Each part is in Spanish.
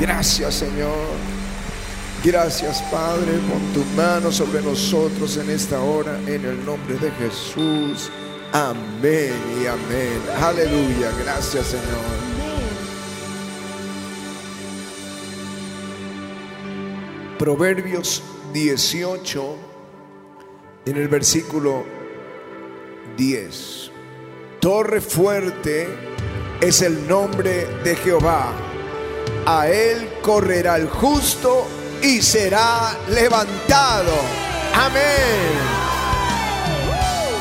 Gracias Señor. Gracias Padre, pon tu mano sobre nosotros en esta hora, en el nombre de Jesús. Amén y amén. Aleluya. Gracias Señor. Proverbios 18, en el versículo 10. Torre fuerte es el nombre de Jehová. A él correrá el justo y será levantado. Amén.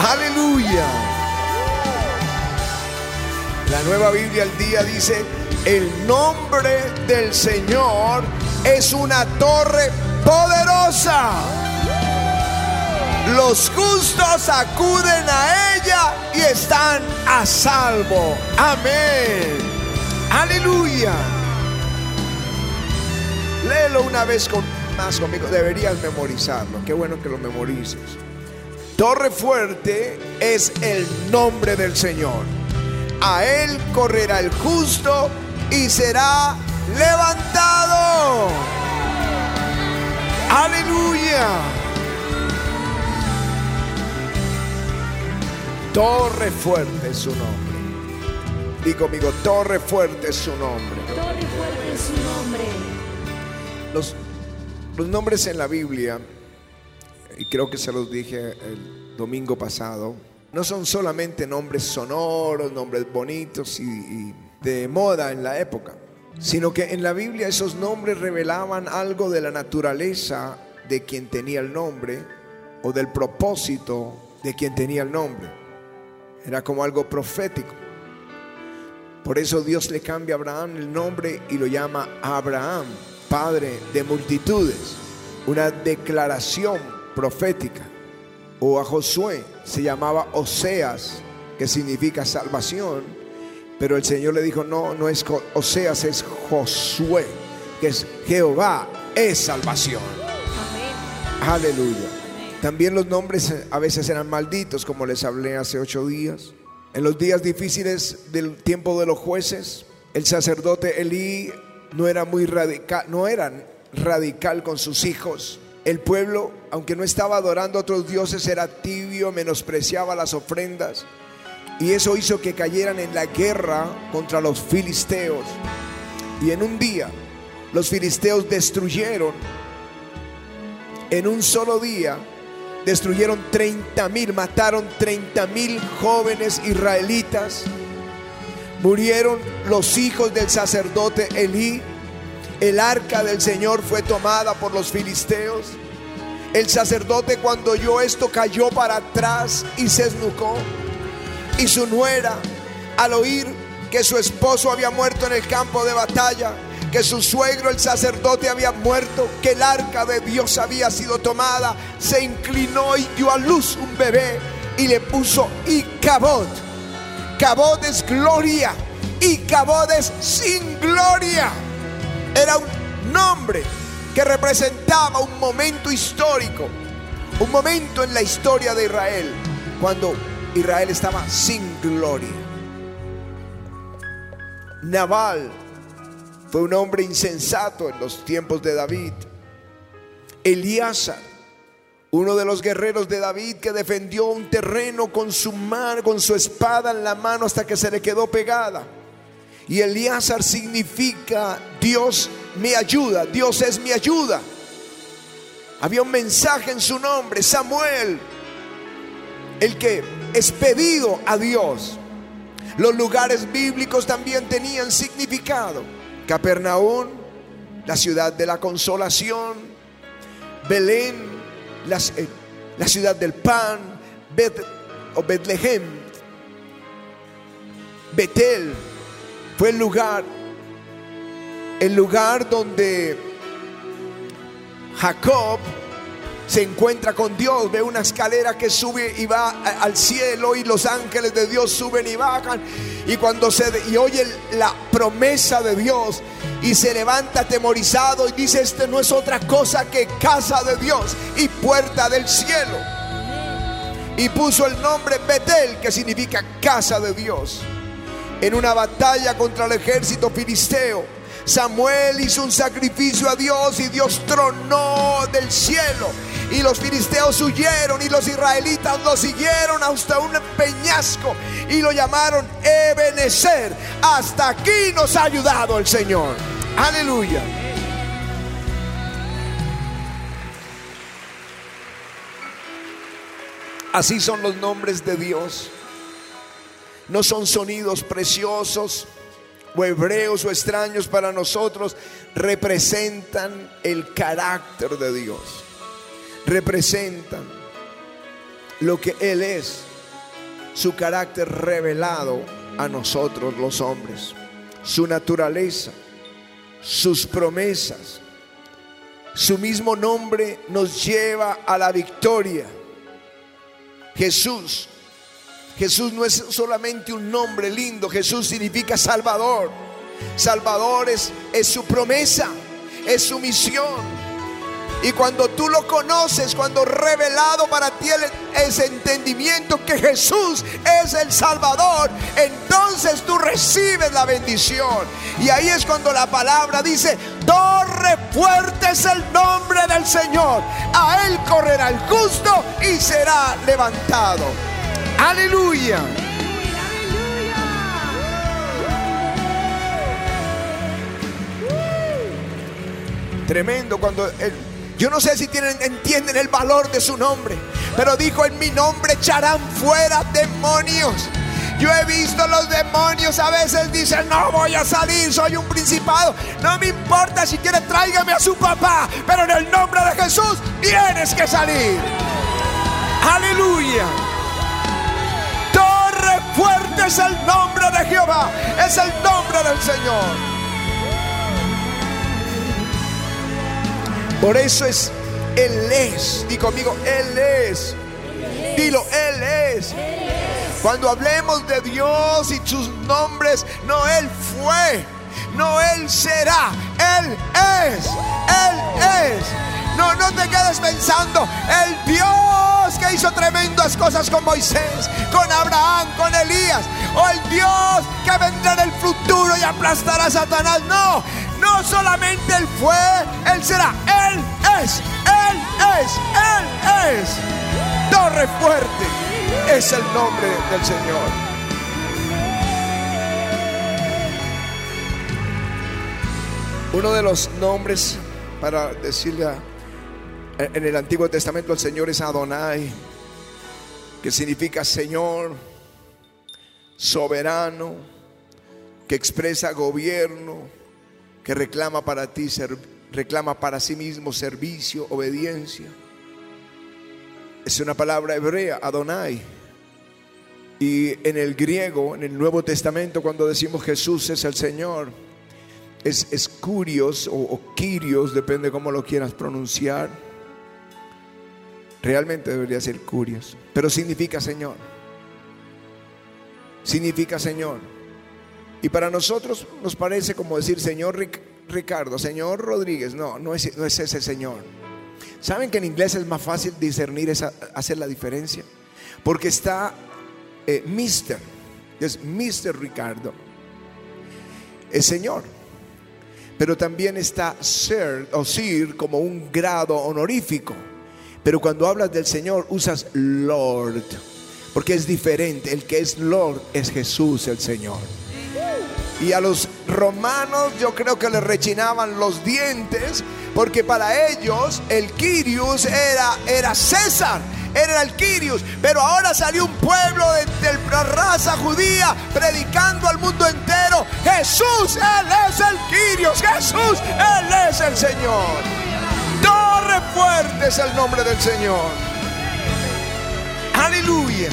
Aleluya. La nueva Biblia al día dice, el nombre del Señor es una torre poderosa. Los justos acuden a ella y están a salvo. Amén. Aleluya. Léelo una vez con, más conmigo. Deberías memorizarlo. Qué bueno que lo memorices. Torre fuerte es el nombre del Señor. A él correrá el justo y será levantado. Aleluya. Torre fuerte es su nombre. Digo conmigo, torre fuerte es su nombre. Torre fuerte es su nombre. Los, nombres en la Biblia, y creo que se los dije el domingo pasado, no son solamente nombres sonoros, nombres bonitos y, y de moda en la época, sino que en la Biblia esos nombres revelaban algo de la naturaleza de quien tenía el nombre o del propósito de quien tenía el nombre. Era como algo profético. Por eso Dios le cambia a Abraham el nombre y lo llama Abraham, padre de multitudes. Una declaración profética. O a Josué se llamaba Oseas, que significa salvación. Pero el Señor le dijo, no, no es Oseas, es Josué, que es Jehová, es salvación. Amén. Aleluya. También los nombres a veces eran malditos, como les hablé hace ocho días. En los días difíciles del tiempo de los jueces, el sacerdote Elí no era muy radical, no era radical con sus hijos. El pueblo, aunque no estaba adorando a otros dioses, era tibio, menospreciaba las ofrendas. Y eso hizo que cayeran en la guerra contra los filisteos. Y en un día, los filisteos destruyeron, en un solo día, destruyeron 30 mil, mataron 30 mil jóvenes israelitas. Murieron los hijos del sacerdote Elí. El arca del Señor fue tomada por los filisteos. El sacerdote cuando oyó esto cayó para atrás y se esnucó. Y su nuera, al oír que su esposo había muerto en el campo de batalla, que su suegro el sacerdote había muerto, que el arca de Dios había sido tomada, se inclinó y dio a luz un bebé y le puso Icabod. Cabod es gloria y Cabod es sin gloria. Era un nombre que representaba un momento histórico, un momento en la historia de Israel, cuando Israel estaba sin gloria. Naval fue un hombre insensato en los tiempos de David. Elíasar, uno de los guerreros de David que defendió un terreno con su mano, con su espada en la mano hasta que se le quedó pegada. Y Elíasar significa Dios me ayuda, Dios es mi ayuda. Había un mensaje en su nombre, Samuel, el que es pedido a Dios. Los lugares bíblicos también tenían significado. Capernaum, la ciudad de la consolación. Belén, la, eh, la ciudad del pan. Bet, o Betlehem. Betel fue el lugar, el lugar donde Jacob se encuentra con Dios, ve una escalera que sube y va al cielo y los ángeles de Dios suben y bajan y cuando se y oye la promesa de Dios y se levanta atemorizado y dice este no es otra cosa que casa de Dios y puerta del cielo. Y puso el nombre Betel que significa casa de Dios. En una batalla contra el ejército filisteo, Samuel hizo un sacrificio a Dios y Dios tronó del cielo. Y los filisteos huyeron y los israelitas lo siguieron hasta un peñasco y lo llamaron Ebenezer. Hasta aquí nos ha ayudado el Señor. Aleluya. Así son los nombres de Dios. No son sonidos preciosos o hebreos o extraños para nosotros. Representan el carácter de Dios. Representan lo que Él es. Su carácter revelado a nosotros los hombres. Su naturaleza. Sus promesas. Su mismo nombre nos lleva a la victoria Jesús. Jesús no es solamente un nombre lindo, Jesús significa Salvador. Salvador es, es su promesa, es su misión. Y cuando tú lo conoces, cuando revelado para ti ese entendimiento que Jesús es el Salvador, entonces tú recibes la bendición. Y ahí es cuando la palabra dice, torre fuerte es el nombre del Señor. A él correrá el justo y será levantado. Aleluya. Tremendo cuando el, yo no sé si tienen, entienden el valor de su nombre, pero dijo, en mi nombre echarán fuera demonios. Yo he visto los demonios a veces dicen, no voy a salir, soy un principado. No me importa si quiere tráigame a su papá, pero en el nombre de Jesús tienes que salir. Aleluya. Torre fuerte es el nombre de Jehová, es el nombre del Señor. Por eso es, Él es. Di conmigo, Él es. Dilo, Él es. Cuando hablemos de Dios y sus nombres, no Él fue, no Él será, Él es, Él es. No, no te quedes pensando, el Dios que hizo tremendas cosas con Moisés, con Abraham, con Elías, o el Dios que vendrá en el futuro y aplastará a Satanás. No, no solamente Él fue, Él será, Él es, Él es, Él es. Torre fuerte es el nombre del Señor. Uno de los nombres para decirle en el Antiguo Testamento al Señor es Adonai, que significa Señor, soberano, que expresa gobierno, que reclama para ti, reclama para sí mismo servicio, obediencia. Es una palabra hebrea, Adonai. Y en el griego, en el Nuevo Testamento, cuando decimos Jesús es el Señor, es, es curios o, o depende cómo lo quieras pronunciar. Realmente debería ser curios, pero significa Señor. Significa Señor. Y para nosotros nos parece como decir Señor Ricardo, Señor Rodríguez. No, no es, ese Señor. ¿Saben que en inglés es más fácil discernir, esa, hacer la diferencia? Porque está eh, Mister, es Mister Ricardo, es Señor. Pero también está Sir o Sir como un grado honorífico. Pero cuando hablas del Señor usas Lord, porque es diferente. El que es Lord es Jesús el Señor. Y a los romanos yo creo que les rechinaban los dientes porque para ellos el Quirius era, era César, era el Quirius. Pero ahora salió un pueblo de, la raza judía predicando al mundo entero. Jesús, Él es el Quirius. Jesús, Él es el Señor. Torre fuerte es el nombre del Señor. Aleluya.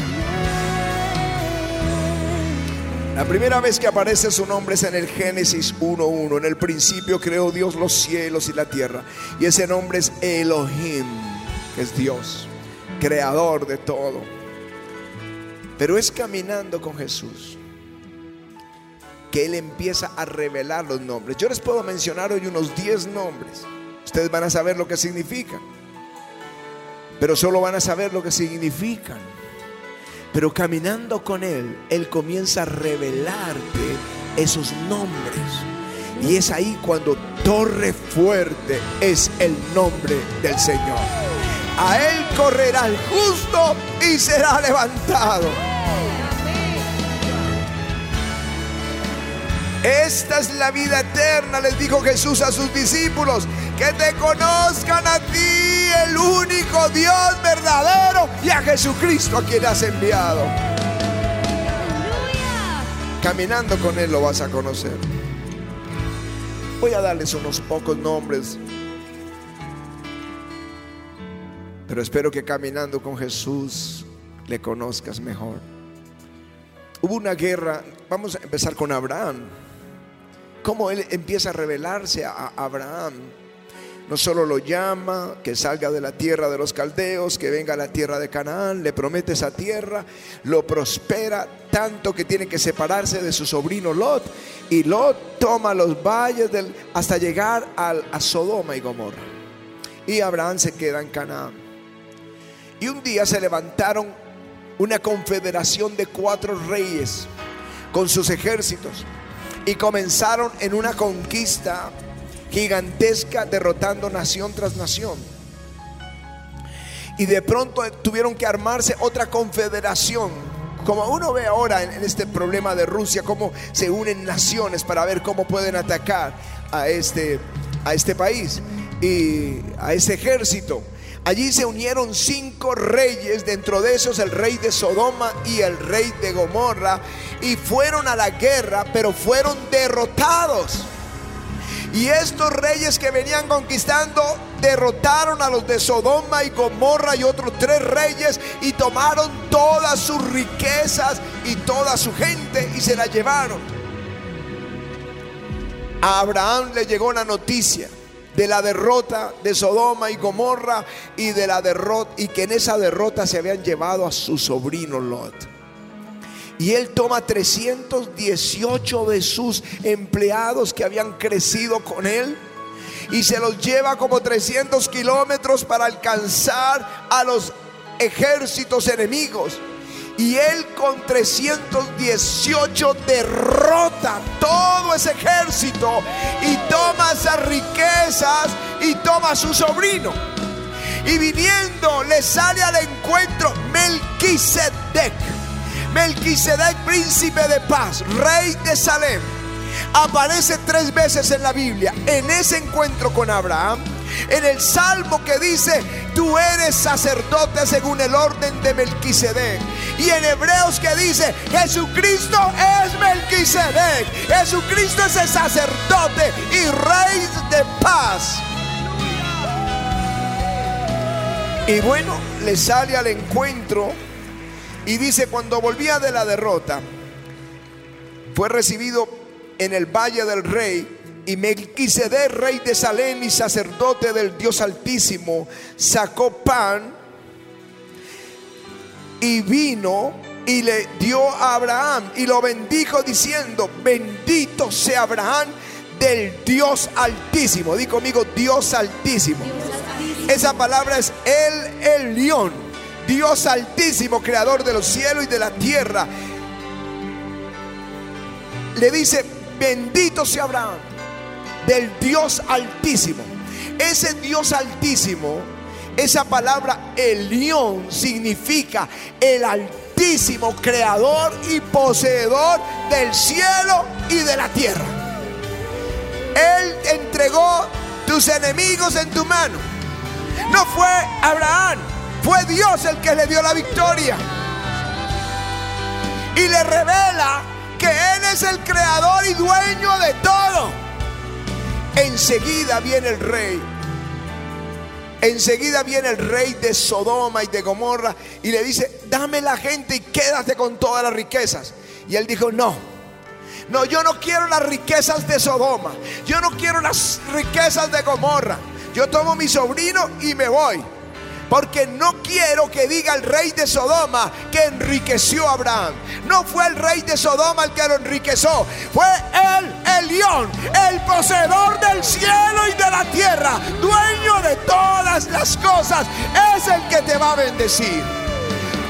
La primera vez que aparece su nombre es en el Génesis 1.1. En el principio creó Dios los cielos y la tierra. Y ese nombre es Elohim, que es Dios, creador de todo. Pero es caminando con Jesús que Él empieza a revelar los nombres. Yo les puedo mencionar hoy unos 10 nombres. Ustedes van a saber lo que significan. Pero solo van a saber lo que significan. Pero caminando con Él, Él comienza a revelarte esos nombres. Y es ahí cuando torre fuerte es el nombre del Señor. A él correrá el justo y será levantado. Esta es la vida eterna, les dijo Jesús a sus discípulos, que te conozcan a ti, el único Dios verdadero, y a Jesucristo a quien has enviado. Caminando con Él lo vas a conocer. Voy a darles unos pocos nombres, pero espero que caminando con Jesús le conozcas mejor. Hubo una guerra, vamos a empezar con Abraham cómo él empieza a revelarse a Abraham. No solo lo llama, que salga de la tierra de los caldeos, que venga a la tierra de Canaán, le promete esa tierra, lo prospera tanto que tiene que separarse de su sobrino Lot. Y Lot toma los valles del, hasta llegar al, a Sodoma y Gomorra. Y Abraham se queda en Canaán. Y un día se levantaron una confederación de cuatro reyes con sus ejércitos y comenzaron en una conquista gigantesca derrotando nación tras nación. Y de pronto tuvieron que armarse otra confederación. Como uno ve ahora en, este problema de Rusia, cómo se unen naciones para ver cómo pueden atacar a este, a este país y a ese ejército. Allí se unieron cinco reyes, dentro de esos el rey de Sodoma y el rey de Gomorra, y fueron a la guerra, pero fueron derrotados. Y estos reyes que venían conquistando derrotaron a los de Sodoma y Gomorra y otros tres reyes y tomaron todas sus riquezas y toda su gente y se la llevaron. A Abraham le llegó la noticia de la derrota de Sodoma y Gomorra y de la derrota y que en esa derrota se habían llevado a su sobrino Lot. Y él toma 318 de sus empleados que habían crecido con él y se los lleva como 300 kilómetros para alcanzar a los ejércitos enemigos. Y él con 318 derrota todo ese ejército y toma esas riquezas y toma a su sobrino. Y viniendo le sale al encuentro Melquisedec. Melquisedec, príncipe de paz, rey de Salem. Aparece tres veces en la Biblia. En ese encuentro con Abraham en el salmo que dice, tú eres sacerdote según el orden de Melquisedec. Y en Hebreos que dice, Jesucristo es Melquisedec. Jesucristo es el sacerdote y rey de paz. Y bueno, le sale al encuentro y dice, cuando volvía de la derrota, fue recibido en el valle del rey y Melquisedec, rey de Salem y sacerdote del Dios Altísimo, sacó pan y vino y le dio a Abraham y lo bendijo diciendo, bendito sea Abraham del Dios Altísimo. Di conmigo, Dios Altísimo. Esa palabra es el, el león, Dios Altísimo, creador de los cielos y de la tierra. Le dice, bendito sea Abraham del Dios Altísimo. Ese Dios Altísimo, esa palabra Elión significa el Altísimo, creador y poseedor del cielo y de la tierra. Él entregó tus enemigos en tu mano. No fue Abraham, fue Dios el que le dio la victoria. Y le revela que Él es el creador y dueño de todo. Enseguida viene el rey. Enseguida viene el rey de Sodoma y de Gomorra y le dice, dame la gente y quédate con todas las riquezas. Y él dijo, no, no, yo no quiero las riquezas de Sodoma, yo no quiero las riquezas de Gomorra. Yo tomo mi sobrino y me voy. Porque no quiero que diga el rey de Sodoma que enriqueció a Abraham. No fue el rey de Sodoma el que lo enriqueció. Fue él, el león, el poseedor del cielo y de la tierra, dueño de todas las cosas. Es el que te va a bendecir.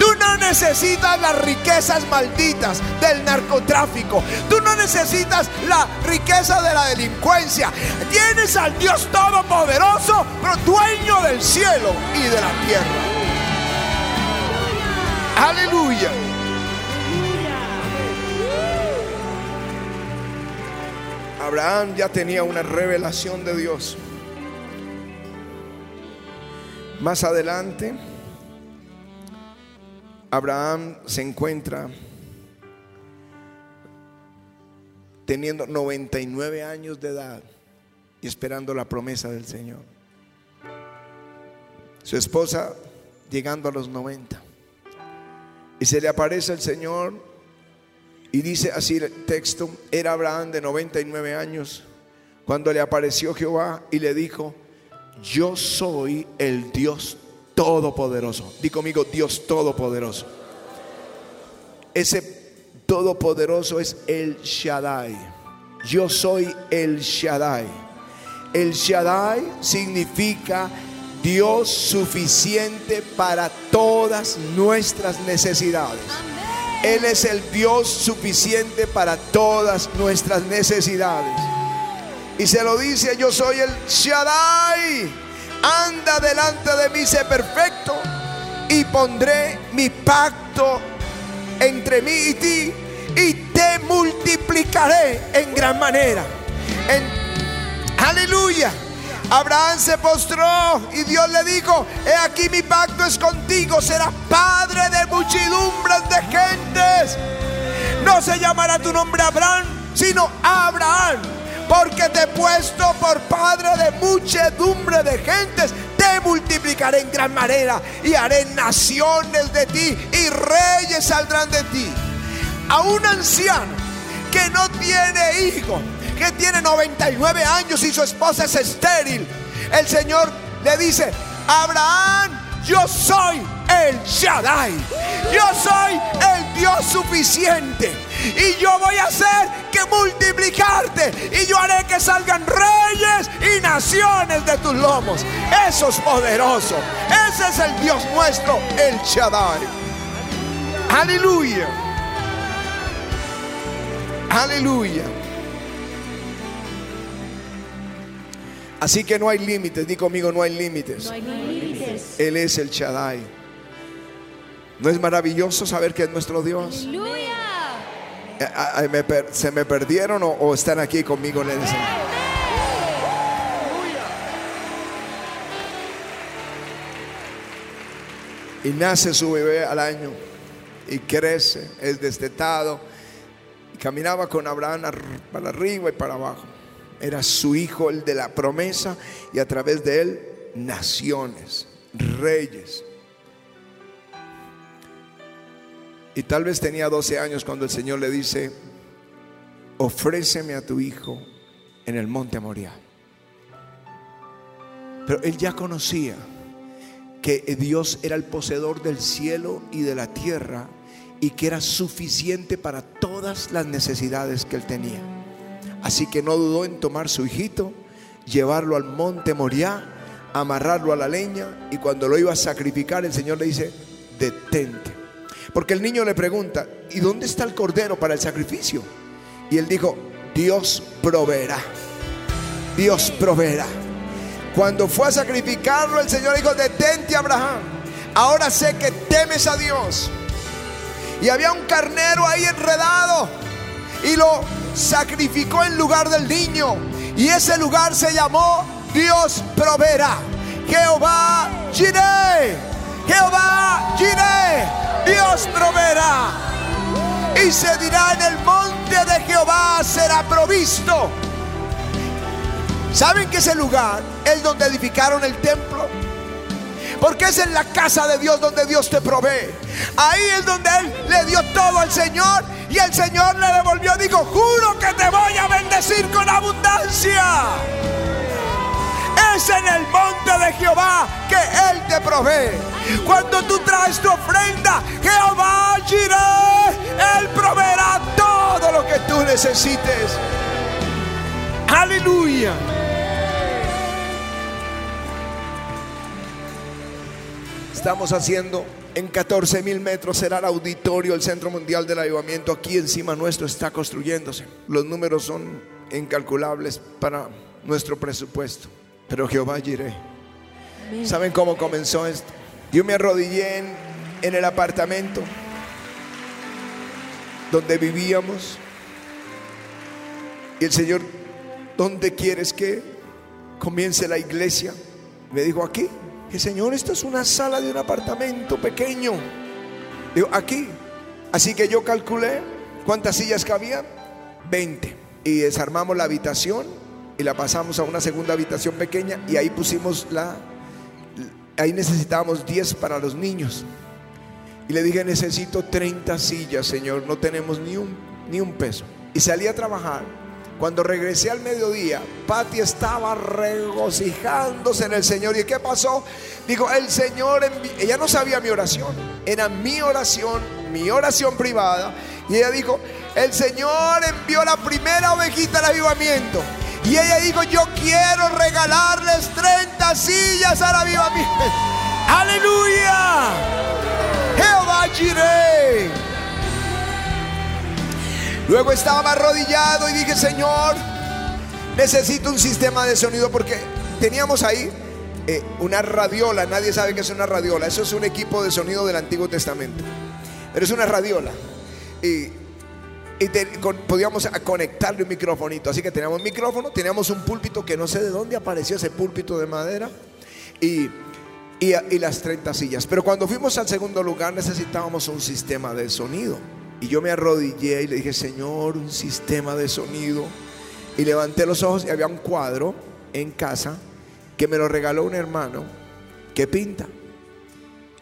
Tú no necesitas las riquezas malditas del narcotráfico. Tú no necesitas la riqueza de la delincuencia. Tienes al Dios Todopoderoso, pero dueño del cielo y de la tierra. Aleluya. Abraham ya tenía una revelación de Dios. Más adelante, Abraham se encuentra teniendo 99 años de edad y esperando la promesa del Señor. Su esposa llegando a los 90. Y se le aparece el Señor y dice así el texto, era Abraham de 99 años cuando le apareció Jehová y le dijo, yo soy el Dios todopoderoso. Di conmigo, Dios todopoderoso. Ese todopoderoso es el Shaddai. Yo soy el Shaddai. El Shaddai significa Dios suficiente para todas nuestras necesidades. Él es el Dios suficiente para todas nuestras necesidades. Y se lo dice, yo soy el Shaddai. Anda delante de mí, sé perfecto. Y pondré mi pacto entre mí y ti. Y te multiplicaré en gran manera. aleluya. Abraham se postró y Dios le dijo, he aquí mi pacto es contigo, serás padre de muchedumbres de gentes. No se llamará tu nombre Abraham, sino Abraham, porque te he puesto por padre de muchedumbre de gentes. Te multiplicaré en gran manera y haré naciones de ti y reyes saldrán de ti. A un anciano que no tiene hijo, que tiene 99 años y su esposa es estéril, el Señor le dice, Abraham, yo soy el Shaddai. Yo soy el Dios suficiente. Y yo voy a hacer que multiplicarte. Y yo haré que salgan reyes y naciones de tus lomos. Eso es poderoso. Ese es el Dios nuestro, el Shaddai. Aleluya. Aleluya. Así que no hay límites, di conmigo, no hay límites. No hay límites. Él es el Shaddai. ¿No es maravilloso saber que es nuestro Dios? Aleluya. Eh, ah, ¿Se me perdieron o, están aquí conmigo en el Señor? Y nace su bebé al año y crece, es destetado. Y caminaba con Abraham ar- para arriba y para abajo. Era su hijo, el de la promesa, y a través de él, naciones, reyes. Y tal vez tenía 12 años cuando el Señor le dice, ofréceme a tu hijo en el monte Moriah. Pero él ya conocía que Dios era el poseedor del cielo y de la tierra y que era suficiente para todas las necesidades que él tenía. Así que no dudó en tomar su hijito, llevarlo al monte Moriah, amarrarlo a la leña y cuando lo iba a sacrificar el Señor le dice, detente. Porque el niño le pregunta, ¿y dónde está el cordero para el sacrificio? Y él dijo, Dios proveerá. Dios proveerá. Cuando fue a sacrificarlo, el Señor dijo, detente Abraham. Ahora sé que temes a Dios. Y había un carnero ahí enredado. Y lo sacrificó en lugar del niño. Y ese lugar se llamó Dios proveerá. Jehová Jireh. Jehová Jireh. Dios proveerá. Y se dirá en el monte de Jehová será provisto. ¿Saben que ese lugar es donde edificaron el templo? Porque es en la casa de Dios donde Dios te provee. Ahí es donde Él le dio todo al Señor y el Señor le devolvió. Digo, juro que te voy a bendecir con abundancia. Es en el monte de Jehová que Él te provee. Cuando tú traes tu ofrenda, Jehová Jireh, Él proveerá todo lo que tú necesites. Aleluya. Estamos haciendo en 14 mil metros será el auditorio, el Centro Mundial del Avivamiento. Aquí encima nuestro está construyéndose. Los números son incalculables para nuestro presupuesto. Pero Jehová iré. ¿Saben cómo comenzó esto? Yo me arrodillé en, en el apartamento donde vivíamos. Y el Señor, ¿dónde quieres que comience la iglesia? Me dijo, aquí que Señor, esto es una sala de un apartamento pequeño. Digo, aquí. Así que yo calculé cuántas sillas cabían. 20. Y desarmamos la habitación y la pasamos a una segunda habitación pequeña y ahí pusimos la... Ahí necesitábamos 10 para los niños. Y le dije, necesito 30 sillas, Señor, no tenemos ni un, ni un peso. Y salí a trabajar cuando regresé al mediodía, Patti estaba regocijándose en el Señor. ¿Y qué pasó? Dijo, el Señor, ella no sabía mi oración, era mi oración, mi oración privada. Y ella dijo, el Señor envió la primera ovejita al avivamiento. Y ella dijo, yo quiero regalarles 30 sillas al avivamiento. Aleluya. Jehová Jireh. Luego estaba arrodillado y dije, Señor, necesito un sistema de sonido porque teníamos ahí eh, una radiola. Nadie sabe qué es una radiola. Eso es un equipo de sonido del Antiguo Testamento. Pero es una radiola. Y, podíamos conectarle un microfonito. Así que teníamos un micrófono, teníamos un púlpito que no sé de dónde apareció ese púlpito de madera. Y, y las 30 sillas. Pero cuando fuimos al segundo lugar necesitábamos un sistema de sonido. Y yo me arrodillé y le dije, Señor, un sistema de sonido. Y levanté los ojos y había un cuadro en casa que me lo regaló un hermano que pinta.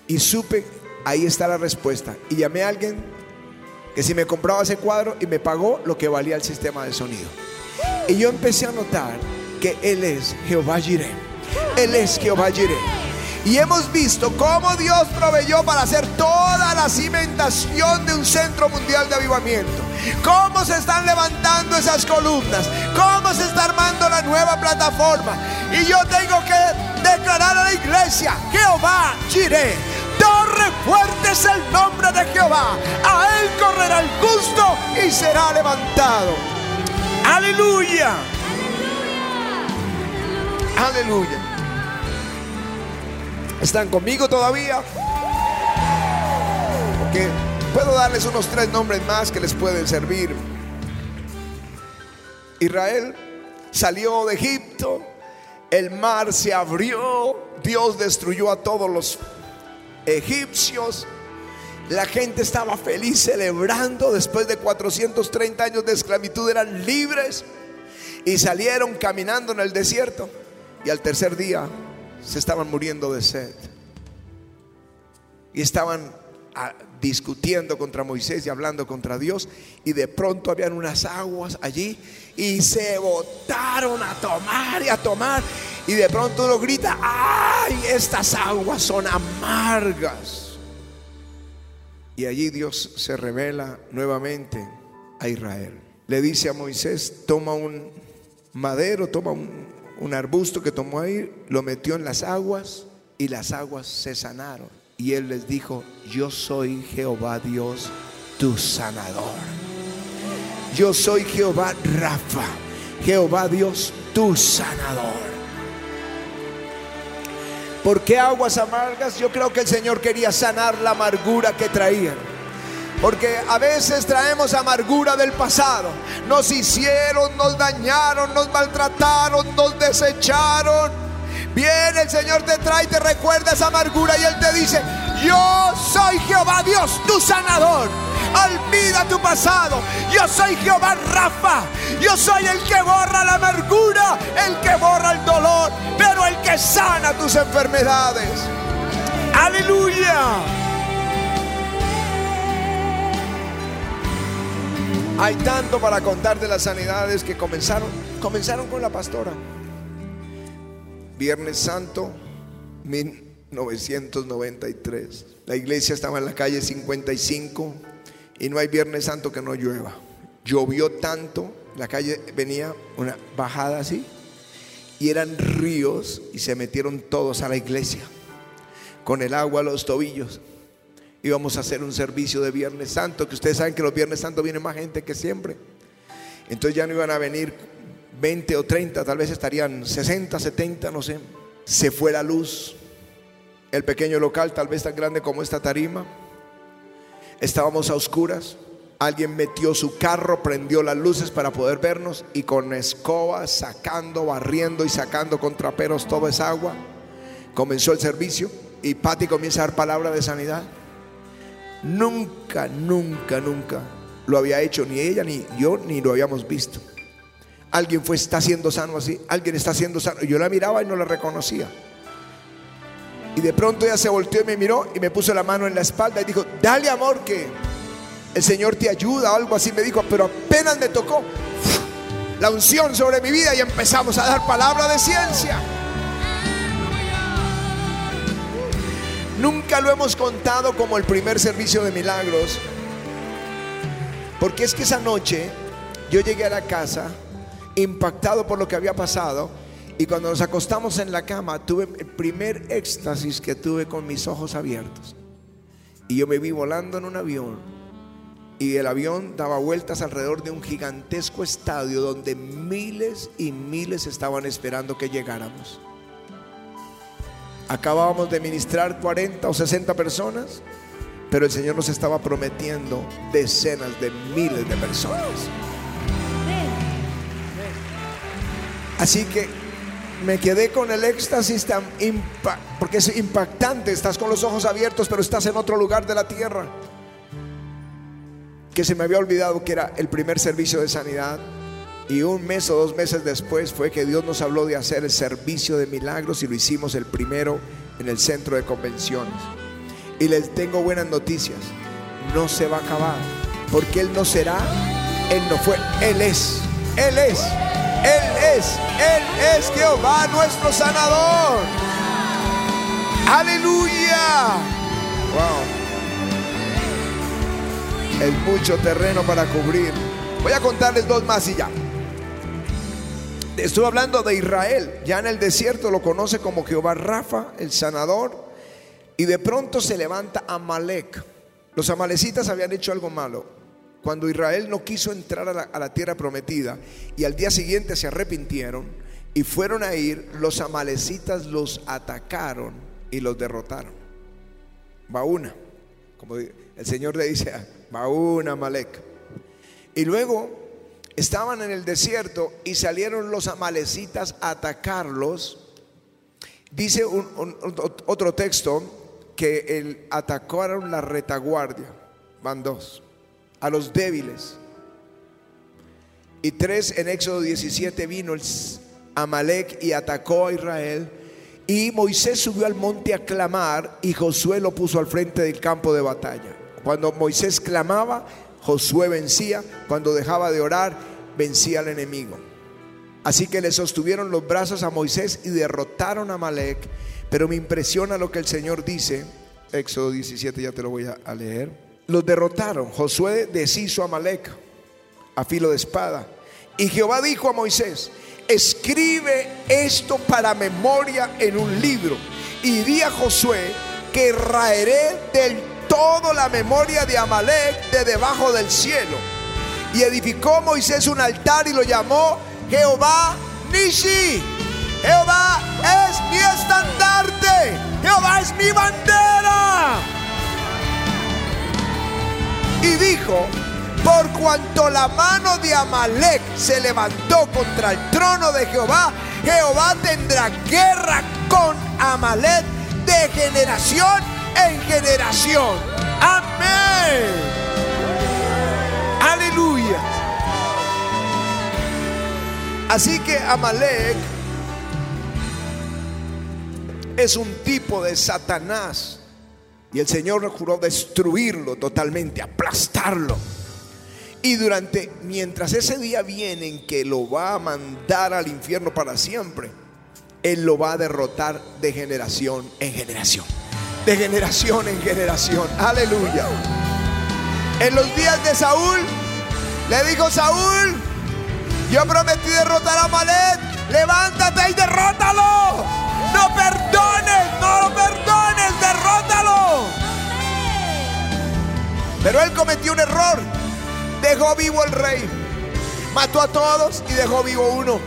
Y supe, ahí está la respuesta. Y llamé a alguien que si me compraba ese cuadro y me pagó lo que valía el sistema de sonido. Y yo empecé a notar que Él es Jehová Jireh. Él es Jehová Jireh. Y hemos visto cómo Dios proveyó para hacer toda la cimentación de un centro mundial de avivamiento. Cómo se están levantando esas columnas. Cómo se está armando la nueva plataforma. Y yo tengo que declarar a la iglesia, Jehová Jireh. Torre fuerte es el nombre de Jehová. A él correrá el justo y será levantado. Aleluya. Aleluya. ¿Están conmigo todavía? Porque puedo darles unos tres nombres más que les pueden servir. Israel salió de Egipto, el mar se abrió, Dios destruyó a todos los egipcios. La gente estaba feliz celebrando después de 430 años de esclavitud, eran libres y salieron caminando en el desierto. Y al tercer día se estaban muriendo de sed. Y estaban ah, discutiendo contra Moisés y hablando contra Dios. Y de pronto habían unas aguas allí y se botaron a tomar y a tomar. Y de pronto uno grita, ¡ay! Estas aguas son amargas. Y allí Dios se revela nuevamente a Israel. Le dice a Moisés, toma un madero, toma un, un arbusto que tomó ahí, lo metió en las aguas y las aguas se sanaron. Y él les dijo, yo soy Jehová Dios, tu sanador. Yo soy Jehová Rafa, Jehová Dios, tu sanador. ¿Por qué aguas amargas? Yo creo que el Señor quería sanar la amargura que traían. Porque a veces traemos amargura del pasado. Nos hicieron, nos dañaron, nos maltrataron, nos desecharon. Viene el Señor te trae y te recuerda esa amargura y Él te dice, yo soy Jehová Dios, tu sanador. Olvida tu pasado. Yo soy Jehová Rafa. Yo soy el que borra la amargura, el que borra el dolor, pero el que sana tus enfermedades. Aleluya. Hay tanto para contar de las sanidades que comenzaron, comenzaron con la pastora. Viernes Santo, 1993. La iglesia estaba en la calle 55 y no hay Viernes Santo que no llueva. Llovió tanto, la calle venía una bajada así y eran ríos y se metieron todos a la iglesia. con el agua a los tobillos. Íbamos a hacer un servicio de Viernes Santo, que ustedes saben que los Viernes Santos viene más gente que siempre. Entonces ya no iban a venir 20 o 30, tal vez estarían 60, 70, no sé. Se fue la luz. El pequeño local, tal vez tan grande como esta tarima. Estábamos a oscuras. Alguien metió su carro, prendió las luces para poder vernos y con escoba sacando, barriendo y sacando con traperos toda esa agua. Comenzó el servicio y Patti comienza a dar palabra de sanidad. Nunca, nunca, nunca lo había hecho ni ella ni yo ni lo habíamos visto. Alguien fue está siendo sano así, alguien está siendo sano. Yo la miraba y no la reconocía. Y de pronto ella se volteó y me miró y me puso la mano en la espalda y dijo, "Dale amor que el Señor te ayuda, algo así me dijo, pero apenas me tocó la unción sobre mi vida y empezamos a dar palabra de ciencia. Nunca lo hemos contado como el primer servicio de milagros, porque es que esa noche yo llegué a la casa impactado por lo que había pasado y cuando nos acostamos en la cama tuve el primer éxtasis que tuve con mis ojos abiertos. Y yo me vi volando en un avión y el avión daba vueltas alrededor de un gigantesco estadio donde miles y miles estaban esperando que llegáramos. Acabábamos de ministrar 40 o 60 personas, pero el Señor nos estaba prometiendo decenas de miles de personas. Así que me quedé con el éxtasis tan porque es impactante, estás con los ojos abiertos, pero estás en otro lugar de la tierra que se me había olvidado que era el primer servicio de sanidad. Y un mes o dos meses después fue que Dios nos habló de hacer el servicio de milagros y lo hicimos el primero en el centro de convenciones. Y les tengo buenas noticias. No se va a acabar. Porque Él no será, Él no fue, Él es. Él es. Él es. Él es Jehová nuestro sanador. Aleluya. Wow es mucho terreno para cubrir. Voy a contarles dos más y ya. Estuve hablando de Israel. Ya en el desierto lo conoce como Jehová Rafa, el sanador. Y de pronto se levanta Amalek. Los amalecitas habían hecho algo malo. Cuando Israel no quiso entrar a la, tierra prometida y al día siguiente se arrepintieron y fueron a ir, los amalecitas los atacaron y los derrotaron. Va una. Como el Señor le dice Maún, Amalek. Y luego estaban en el desierto y salieron los amalecitas a atacarlos. Dice otro texto que el, atacaron la retaguardia, van dos, a los débiles. Y tres, en Éxodo 17 vino Amalek y atacó a Israel. Y Moisés subió al monte a clamar y Josué lo puso al frente del campo de batalla. Cuando Moisés clamaba, Josué vencía. Cuando dejaba de orar, vencía al enemigo. Así que le sostuvieron los brazos a Moisés y derrotaron a Malek. Pero me impresiona lo que el Señor dice. Éxodo 17, ya te lo voy a leer. Los derrotaron. Josué deshizo a Malek a filo de espada. Y Jehová dijo a Moisés, escribe esto para memoria en un libro. Y di a Josué que raeré del toda la memoria de Amalek de debajo del cielo. Y edificó Moisés un altar y lo llamó Jehová Nishi. Jehová es mi estandarte. Jehová es mi bandera. Y dijo, por cuanto la mano de Amalek se levantó contra el trono de Jehová, Jehová tendrá guerra con Amalek de generación en generación. Amén. Aleluya. Así que Amalek es un tipo de Satanás. Y el Señor juró destruirlo totalmente, aplastarlo. Y durante, mientras ese día viene en que lo va a mandar al infierno para siempre, Él lo va a derrotar de generación en generación de generación en generación. Aleluya. En los días de Saúl, le dijo Saúl, yo prometí derrotar a Malet, levántate y derrótalo. No perdones, no lo perdones, derrótalo. Pero él cometió un error. Dejó vivo al rey. Mató a todos y dejó vivo uno.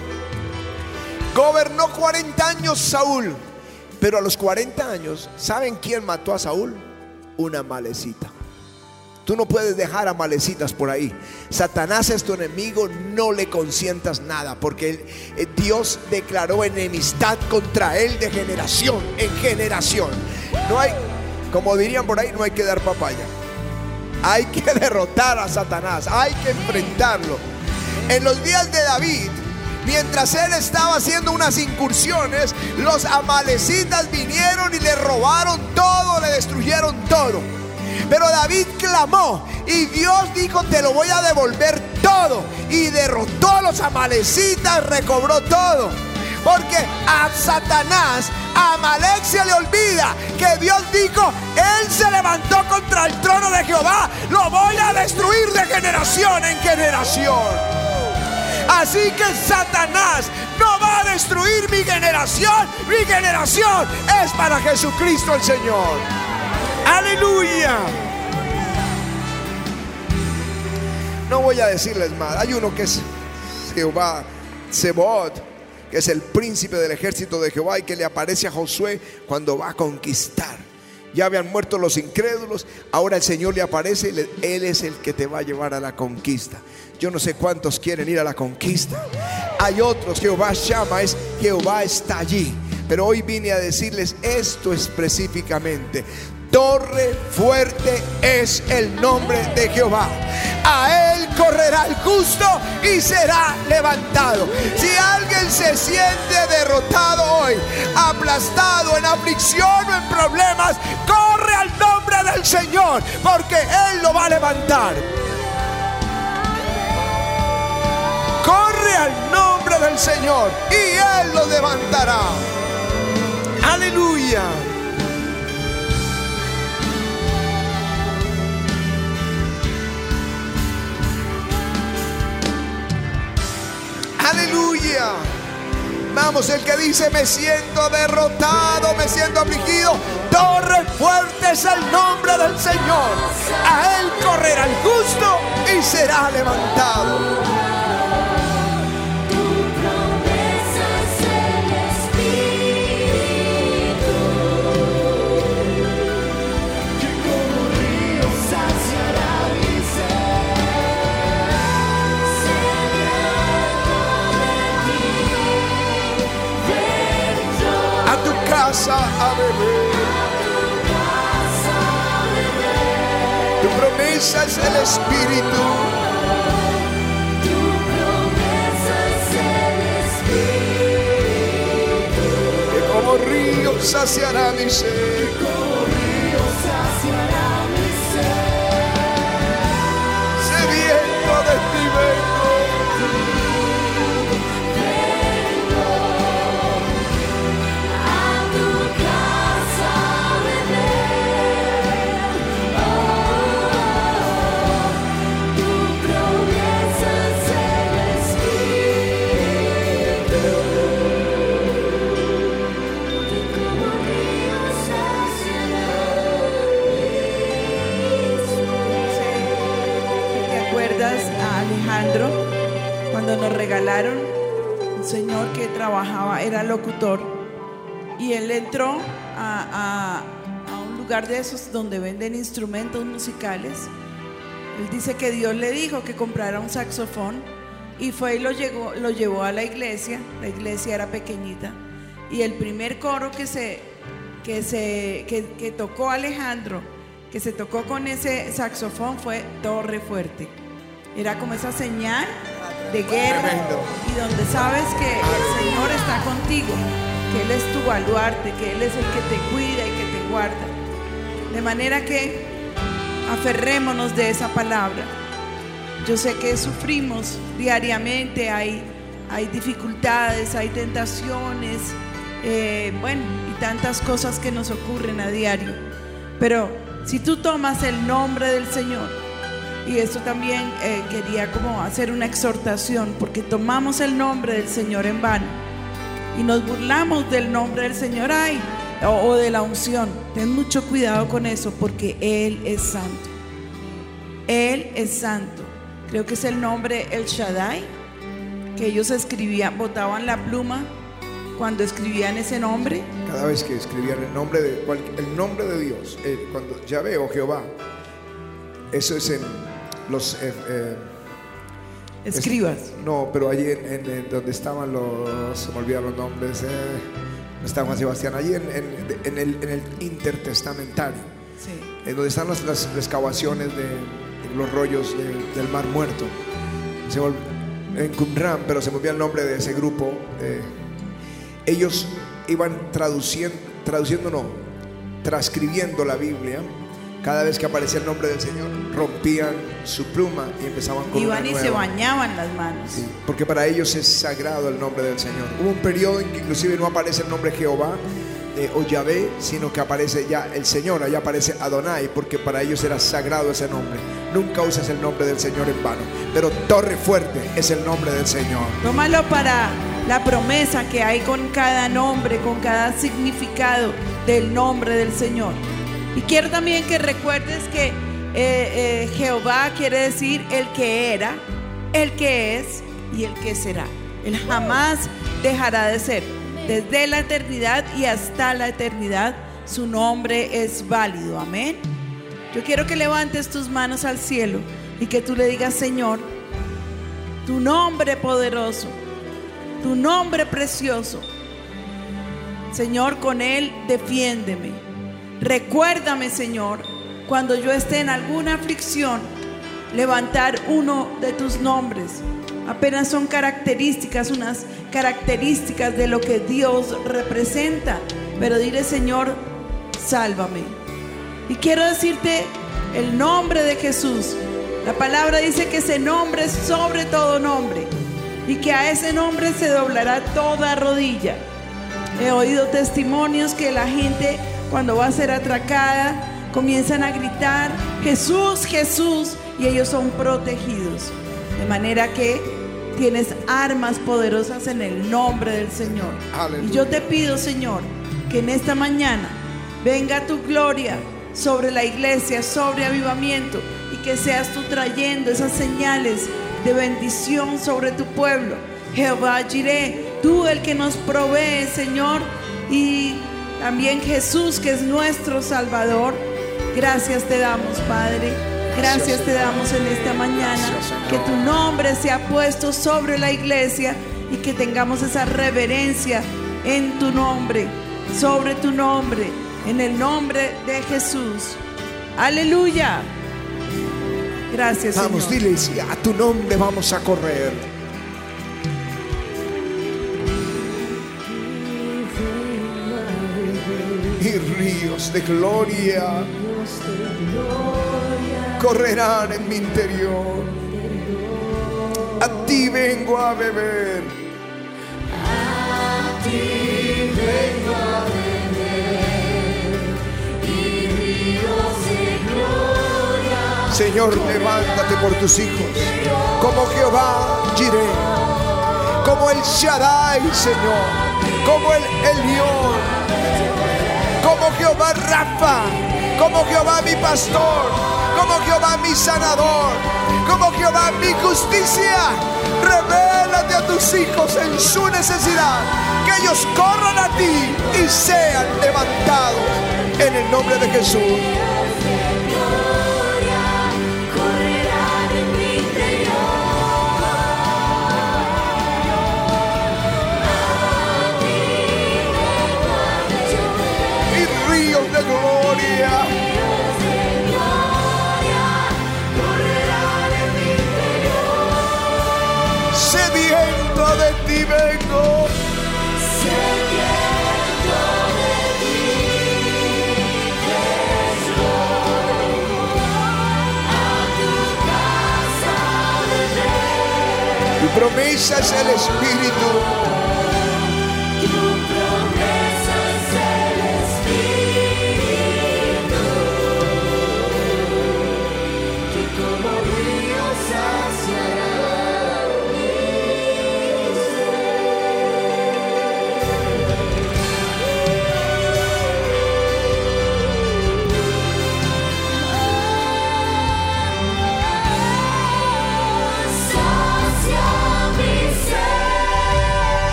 Gobernó 40 años Saúl. Pero a los 40 años, ¿saben quién mató a Saúl? Una malecita. Tú no puedes dejar a malecitas por ahí. Satanás es tu enemigo, no le consientas nada, porque eh, Dios declaró enemistad contra él de generación en generación. No hay, como dirían por ahí, no hay que dar papaya. Hay que derrotar a Satanás, hay que enfrentarlo. En los días de David, mientras él estaba haciendo unas incursiones, los amalecitas vinieron y le robaron todo, le destruyeron todo. Pero David clamó y Dios dijo, te lo voy a devolver todo. Y derrotó a los amalecitas, recobró todo. Porque a Satanás, a Amalek se le olvida que Dios dijo, Él se levantó contra el trono de Jehová, lo voy a destruir de generación en generación. Así que Satanás no va a destruir mi generación, mi generación es para Jesucristo el Señor. Aleluya. No voy a decirles más. Hay uno que es Jehová, Sebot, que es el príncipe del ejército de Jehová y que le aparece a Josué cuando va a conquistar. Ya habían muerto los incrédulos, ahora el Señor le aparece y Él es el que te va a llevar a la conquista. Yo no sé cuántos quieren ir a la conquista. Hay otros, Jehová llama, es Jehová está allí. Pero hoy vine a decirles esto específicamente. Torre fuerte es el nombre de Jehová. A él correrá el justo y será levantado. Si alguien se siente derrotado hoy, aplastado en aflicción o en problemas, corre al nombre del Señor, porque él lo va a levantar. Corre al nombre del Señor y él lo levantará. Aleluya. Aleluya. Vamos, el que dice, me siento derrotado, me siento afligido. Torre fuerte es el nombre del Señor. A él correrá el justo y será levantado. Casa a beber. Tu promesa es el Espíritu. Que como río saciará mi sed. Nos regalaron un señor que trabajaba, era locutor, y él entró a, a- a un lugar de esos donde venden instrumentos musicales? Él dice que Dios le dijo que comprara un saxofón y fue y lo, llegó, lo llevó a la iglesia, la iglesia era pequeñita, y el primer coro que se, que se que, que tocó Alejandro, que se tocó con ese saxofón fue Torre Fuerte. Era como esa señal de guerra Tremendo. y donde sabes que el Señor está contigo, que Él es tu baluarte, que Él es el que te cuida y que te guarda. De manera que aferrémonos de esa palabra. Yo sé que sufrimos diariamente, hay, hay dificultades, hay tentaciones, eh, bueno, y tantas cosas que nos ocurren a diario. Pero si tú tomas el nombre del Señor, y esto también eh, quería como hacer una exhortación, porque tomamos el nombre del Señor en vano y nos burlamos del nombre del Señor. Ay, o, de la unción. Ten mucho cuidado con eso porque Él es santo. Él es santo. Creo que es el nombre El Shaddai, que ellos escribían, botaban la pluma cuando escribían ese nombre. Cada vez que escribían el nombre de, el nombre de Dios, eh, cuando Yahvé o Jehová, eso es en los... eh, eh, es- Escribas. no, pero allí en, en- en donde estaban los... Se me olvidan los nombres. Eh, está Juan Sebastián, allí en, en- el, en el intertestamentario. Sí. en donde están las, las excavaciones de, los rollos de- del Mar Muerto. Se en Qumran, pero se me olvidó el nombre de ese grupo. eh, ellos iban traduciendo, traduciendo no, transcribiendo la Biblia. Cada vez que aparecía el nombre del Señor, rompían su pluma y empezaban con Iban una y se nueva. bañaban las manos. Sí, porque para ellos es sagrado el nombre del Señor. Hubo un periodo en que inclusive no aparece el nombre Jehová eh, o Yahvé, sino que aparece ya el Señor, allá aparece Adonai, porque para ellos era sagrado ese nombre. Nunca usas el nombre del Señor en vano, pero torre fuerte es el nombre del Señor. Tómalo para la promesa que hay con cada nombre, con cada significado del nombre del Señor. Y quiero también que recuerdes que eh, eh, Jehová quiere decir el que era, el que es y el que será. Él jamás dejará de ser. Desde la eternidad y hasta la eternidad, su nombre es válido. Amén. Yo quiero que levantes tus manos al cielo y que tú le digas, Señor, tu nombre poderoso, tu nombre precioso. Señor, con Él defiéndeme. Recuérdame, Señor, cuando yo esté en alguna aflicción, levantar uno de tus nombres. Apenas son características, unas características de lo que Dios representa. Pero dile, Señor, sálvame. Y quiero decirte el nombre de Jesús. La palabra dice que ese nombre es sobre todo nombre y que a ese nombre se doblará toda rodilla. He oído testimonios que la gente cuando va a ser atracada comienzan a gritar Jesús, Jesús y ellos son protegidos. De manera que tienes armas poderosas en el nombre del Señor. Aleluya. Y yo te pido, Señor, que en esta mañana venga tu gloria sobre la iglesia, sobre avivamiento y que seas tú trayendo esas señales de bendición sobre tu pueblo. Jehová Jireh, tú el que nos provee, Señor, y también Jesús que es nuestro Salvador. Gracias te damos, Padre. Gracias te damos en esta mañana. Que tu nombre sea puesto sobre la iglesia y que tengamos esa reverencia en tu nombre, sobre tu nombre, en el nombre de Jesús. Aleluya. Gracias, Vamos, Señor. diles, a tu nombre vamos a correr. Ríos de gloria correrán en mi interior. A ti vengo a beber. Señor, levántate por tus hijos, como Jehová Jireh, como el Shaddai, Señor, como el Elión, como Jehová Rafa, como Jehová mi pastor, como Jehová mi sanador, como Jehová mi justicia. Revélate a tus hijos en su necesidad, que ellos corran a ti y sean levantados en el nombre de Jesús. Promesa es el Espíritu.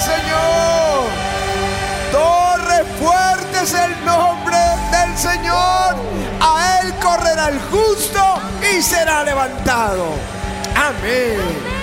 Señor. Torre fuerte es el nombre del Señor. A Él correrá el justo y será levantado. Amén.